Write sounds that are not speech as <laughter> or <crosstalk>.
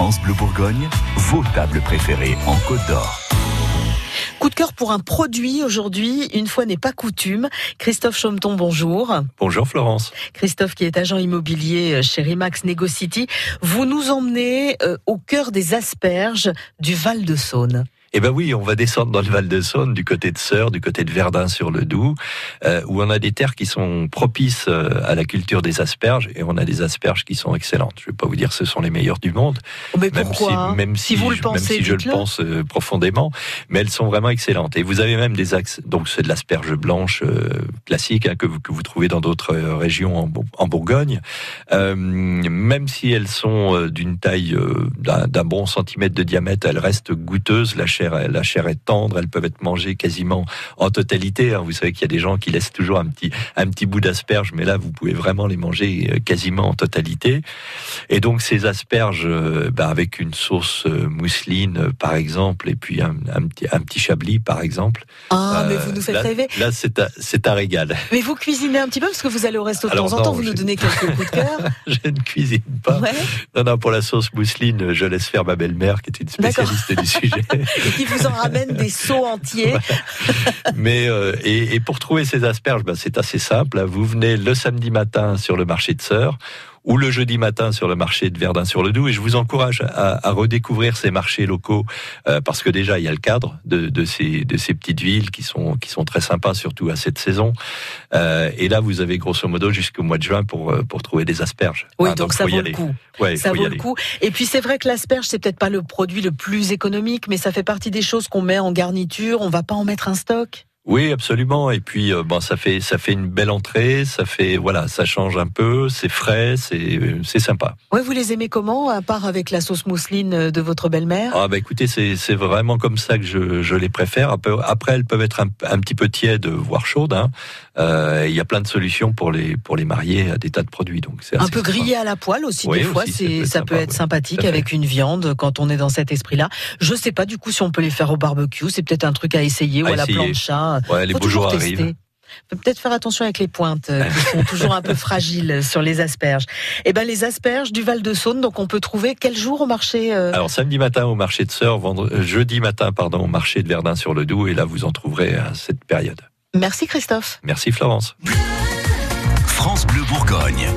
France Bleu Bourgogne, vos tables préférées en Côte d'Or. Coup de cœur pour un produit aujourd'hui, une fois n'est pas coutume. Christophe Chaumeton, bonjour. Bonjour Florence. Christophe qui est agent immobilier chez Remax Negocity. Vous nous emmenez euh, au cœur des asperges du Val de Saône. Eh ben oui, on va descendre dans le Val de Saône, du côté de Sœur, du côté de Verdun sur le Doubs, euh, où on a des terres qui sont propices euh, à la culture des asperges, et on a des asperges qui sont excellentes. Je ne vais pas vous dire que ce sont les meilleures du monde, mais même si, même si, vous le pensez, même si je le pense euh, profondément, mais elles sont vraiment excellentes. Et vous avez même des axes, donc c'est de l'asperge blanche classique hein, que, vous, que vous trouvez dans d'autres régions en, en Bourgogne. même si elles sont d'une taille d'un bon centimètre de diamètre, elles restent goûteuses. La la chair est tendre, elles peuvent être mangées quasiment en totalité. Hein. Vous savez qu'il y a des gens qui laissent toujours un petit, un petit bout d'asperge, mais là, vous pouvez vraiment les manger euh, quasiment en totalité. Et donc, ces asperges, euh, bah, avec une sauce euh, mousseline, par exemple, et puis un, petit, un petit chablis, par exemple. Ah, mais vous nous faites rêver. Là, c'est un, c'est un régal. Mais vous cuisinez un petit peu, parce que vous allez au resto de temps en temps, vous nous donnez quelques coups de cœur. <laughs> je ne cuisine pas. Non, non, pour la sauce mousseline, je laisse faire ma belle-mère, qui est une spécialiste du sujet. <laughs> qui vous en ramène des seaux entiers. <laughs> Mais euh, et, et, pour trouver ces asperges, ben, c'est assez simple. Vous venez le samedi matin sur le marché de Sœur ou le jeudi matin sur le marché de Verdun-sur-le-Doubs. Et je vous encourage à, à redécouvrir ces marchés locaux euh, parce que déjà il y a le cadre de, de, ces, de ces petites villes qui sont, qui sont très sympas, surtout à cette saison. Euh, et là, vous avez grosso modo jusqu'au mois de juin pour, euh, pour trouver des asperges. Oui, donc, ça vaut le coup. Ouais, ça vaut le coup. Et puis c'est vrai que l'asperge, c'est peut-être pas le produit le plus économique, mais ça fait partie des choses qu'on met en garniture. On va pas en mettre un stock? Oui, absolument. Et puis, euh, bon, ça fait ça fait une belle entrée. Ça fait voilà, ça change un peu. C'est frais, c'est c'est sympa. Ouais, vous les aimez comment, à part avec la sauce mousseline de votre belle-mère? Ah bah écoutez, c'est c'est vraiment comme ça que je, je les préfère. Après, elles peuvent être un, un petit peu tièdes, voire chaudes. Hein. Euh, il y a plein de solutions pour les pour les marier à des tas de produits. Donc c'est un peu grillé à la poêle aussi. des fois, c'est ça peut être sympathique avec une viande quand on est dans cet esprit-là. Je sais pas du coup si on peut les faire au barbecue. C'est peut-être un truc à essayer ou à la plancha. Ouais, les beaux jours arrivent peut-être faire attention avec les pointes euh, <laughs> qui sont toujours un peu fragiles sur les asperges. Eh ben les asperges du Val de Saône, donc on peut trouver quel jour au marché euh Alors samedi matin au marché de Sœur, euh, jeudi matin pardon au marché de Verdun sur le Doubs et là vous en trouverez à cette période. Merci Christophe. Merci Florence. France Bleu Bourgogne.